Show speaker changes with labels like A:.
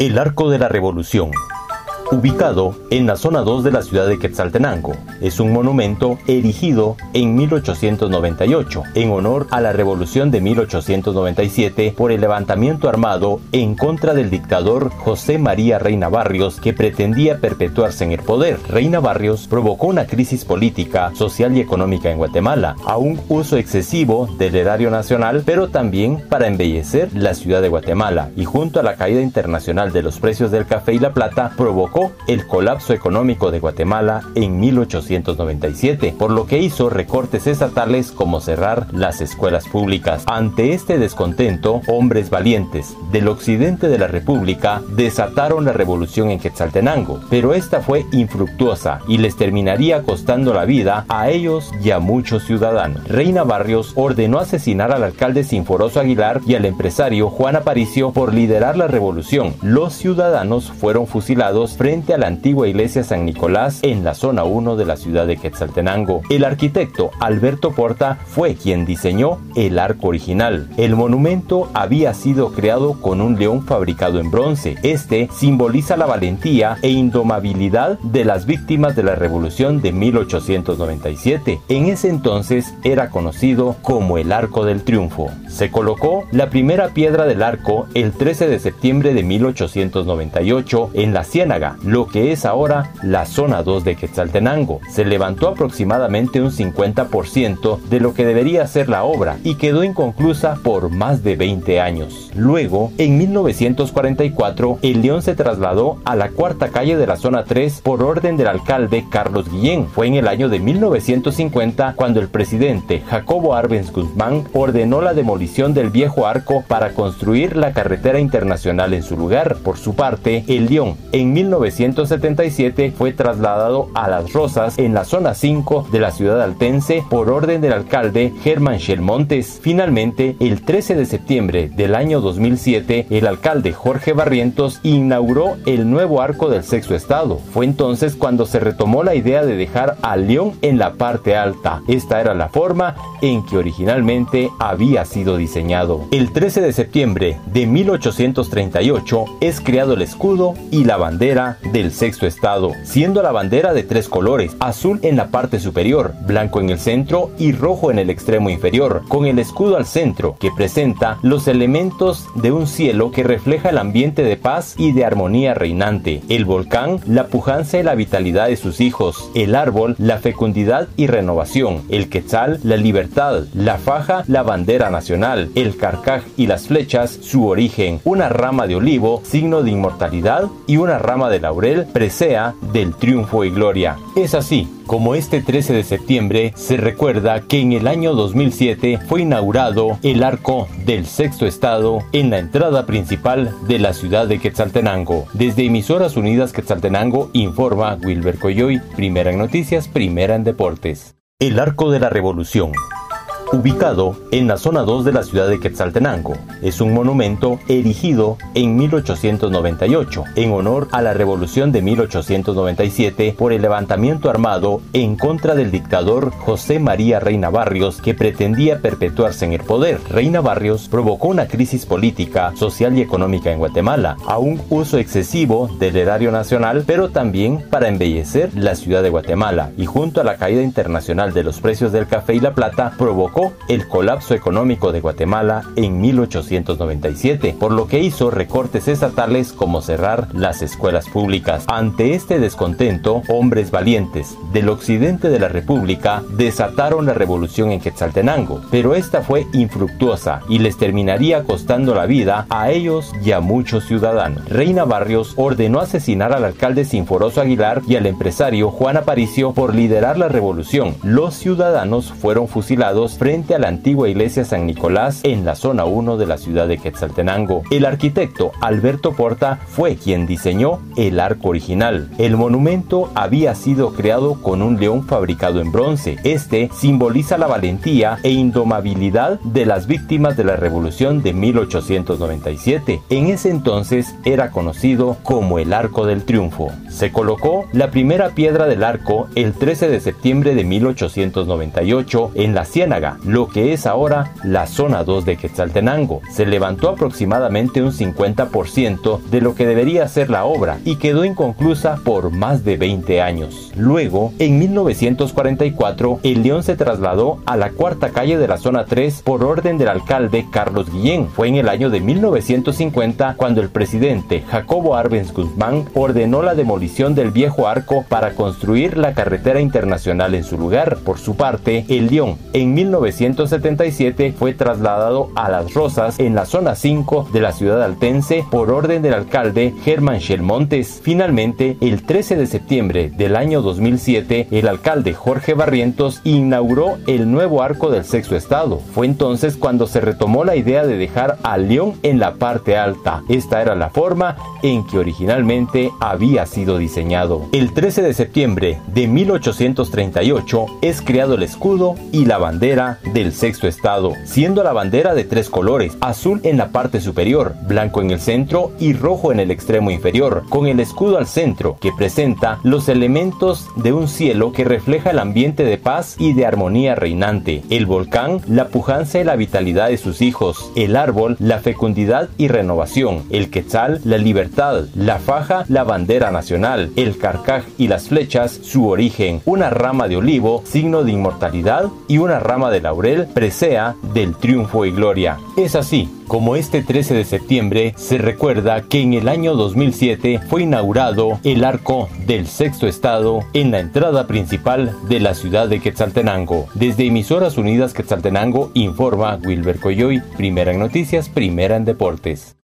A: El Arco de la Revolución ubicado en la zona 2 de la ciudad de Quetzaltenango. Es un monumento erigido en 1898 en honor a la revolución de 1897 por el levantamiento armado en contra del dictador José María Reina Barrios que pretendía perpetuarse en el poder. Reina Barrios provocó una crisis política, social y económica en Guatemala, a un uso excesivo del erario nacional, pero también para embellecer la ciudad de Guatemala y junto a la caída internacional de los precios del café y la plata provocó el colapso económico de Guatemala en 1897, por lo que hizo recortes estatales como cerrar las escuelas públicas. Ante este descontento, hombres valientes del occidente de la República desataron la revolución en Quetzaltenango, pero esta fue infructuosa y les terminaría costando la vida a ellos y a muchos ciudadanos. Reina Barrios ordenó asesinar al alcalde Sinforoso Aguilar y al empresario Juan Aparicio por liderar la revolución. Los ciudadanos fueron fusilados frente frente a la antigua iglesia San Nicolás en la zona 1 de la ciudad de Quetzaltenango. El arquitecto Alberto Porta fue quien diseñó el arco original. El monumento había sido creado con un león fabricado en bronce. Este simboliza la valentía e indomabilidad de las víctimas de la revolución de 1897. En ese entonces era conocido como el Arco del Triunfo. Se colocó la primera piedra del arco el 13 de septiembre de 1898 en la Ciénaga, lo que es ahora la zona 2 de Quetzaltenango. Se levantó aproximadamente un 50% de lo que debería ser la obra y quedó inconclusa por más de 20 años. Luego, en 1944, el León se trasladó a la cuarta calle de la zona 3 por orden del alcalde Carlos Guillén. Fue en el año de 1950 cuando el presidente Jacobo Arbenz Guzmán ordenó la demolición del viejo arco para construir la carretera internacional en su lugar. Por su parte, el León en 19 1977 fue trasladado a Las Rosas en la zona 5 de la ciudad altense por orden del alcalde Germán Montes. Finalmente, el 13 de septiembre del año 2007, el alcalde Jorge Barrientos inauguró el nuevo arco del sexto estado. Fue entonces cuando se retomó la idea de dejar a León en la parte alta. Esta era la forma en que originalmente había sido diseñado. El 13 de septiembre de 1838 es creado el escudo y la bandera del sexto estado, siendo la bandera de tres colores, azul en la parte superior, blanco en el centro y rojo en el extremo inferior, con el escudo al centro, que presenta los elementos de un cielo que refleja el ambiente de paz y de armonía reinante, el volcán, la pujanza y la vitalidad de sus hijos, el árbol, la fecundidad y renovación, el quetzal, la libertad, la faja, la bandera nacional, el carcaj y las flechas, su origen, una rama de olivo, signo de inmortalidad y una rama de laurel presea del triunfo y gloria. Es así como este 13 de septiembre se recuerda que en el año 2007 fue inaugurado el arco del sexto estado en la entrada principal de la ciudad de Quetzaltenango. Desde Emisoras Unidas Quetzaltenango informa Wilber Coyoy, primera en noticias, primera en deportes. El arco de la revolución ubicado en la zona 2 de la ciudad de Quetzaltenango. Es un monumento erigido en 1898 en honor a la revolución de 1897 por el levantamiento armado en contra del dictador José María Reina Barrios que pretendía perpetuarse en el poder. Reina Barrios provocó una crisis política, social y económica en Guatemala, a un uso excesivo del erario nacional, pero también para embellecer la ciudad de Guatemala y junto a la caída internacional de los precios del café y la plata provocó el colapso económico de Guatemala en 1897, por lo que hizo recortes estatales como cerrar las escuelas públicas. Ante este descontento, hombres valientes del occidente de la República desataron la revolución en Quetzaltenango, pero esta fue infructuosa y les terminaría costando la vida a ellos y a muchos ciudadanos. Reina Barrios ordenó asesinar al alcalde Sinforoso Aguilar y al empresario Juan Aparicio por liderar la revolución. Los ciudadanos fueron fusilados frente frente a la antigua iglesia San Nicolás en la zona 1 de la ciudad de Quetzaltenango. El arquitecto Alberto Porta fue quien diseñó el arco original. El monumento había sido creado con un león fabricado en bronce. Este simboliza la valentía e indomabilidad de las víctimas de la revolución de 1897. En ese entonces era conocido como el Arco del Triunfo. Se colocó la primera piedra del arco el 13 de septiembre de 1898 en la Ciénaga, lo que es ahora la zona 2 de Quetzaltenango. Se levantó aproximadamente un 50% de lo que debería ser la obra y quedó inconclusa por más de 20 años. Luego, en 1944, el León se trasladó a la cuarta calle de la zona 3 por orden del alcalde Carlos Guillén. Fue en el año de 1950 cuando el presidente Jacobo Arbenz Guzmán ordenó la demolición del viejo arco para construir la carretera internacional en su lugar. Por su parte, el León en 1977 fue trasladado a Las Rosas en la zona 5 de la ciudad altense por orden del alcalde Germán Montes. Finalmente, el 13 de septiembre del año 2007, el alcalde Jorge Barrientos inauguró el nuevo arco del sexto estado. Fue entonces cuando se retomó la idea de dejar al León en la parte alta. Esta era la forma en que originalmente había sido diseñado. El 13 de septiembre de 1838 es creado el escudo y la bandera del sexto estado, siendo la bandera de tres colores, azul en la parte superior, blanco en el centro y rojo en el extremo inferior, con el escudo al centro, que presenta los elementos de un cielo que refleja el ambiente de paz y de armonía reinante, el volcán, la pujanza y la vitalidad de sus hijos, el árbol, la fecundidad y renovación, el quetzal, la libertad, la faja, la bandera nacional, el carcaj y las flechas, su origen, una rama de olivo, signo de inmortalidad, y una rama laurel, presea del triunfo y gloria. Es así como este 13 de septiembre se recuerda que en el año 2007 fue inaugurado el arco del sexto estado en la entrada principal de la ciudad de Quetzaltenango. Desde Emisoras Unidas Quetzaltenango informa Wilber Coyoy, primera en noticias, primera en deportes.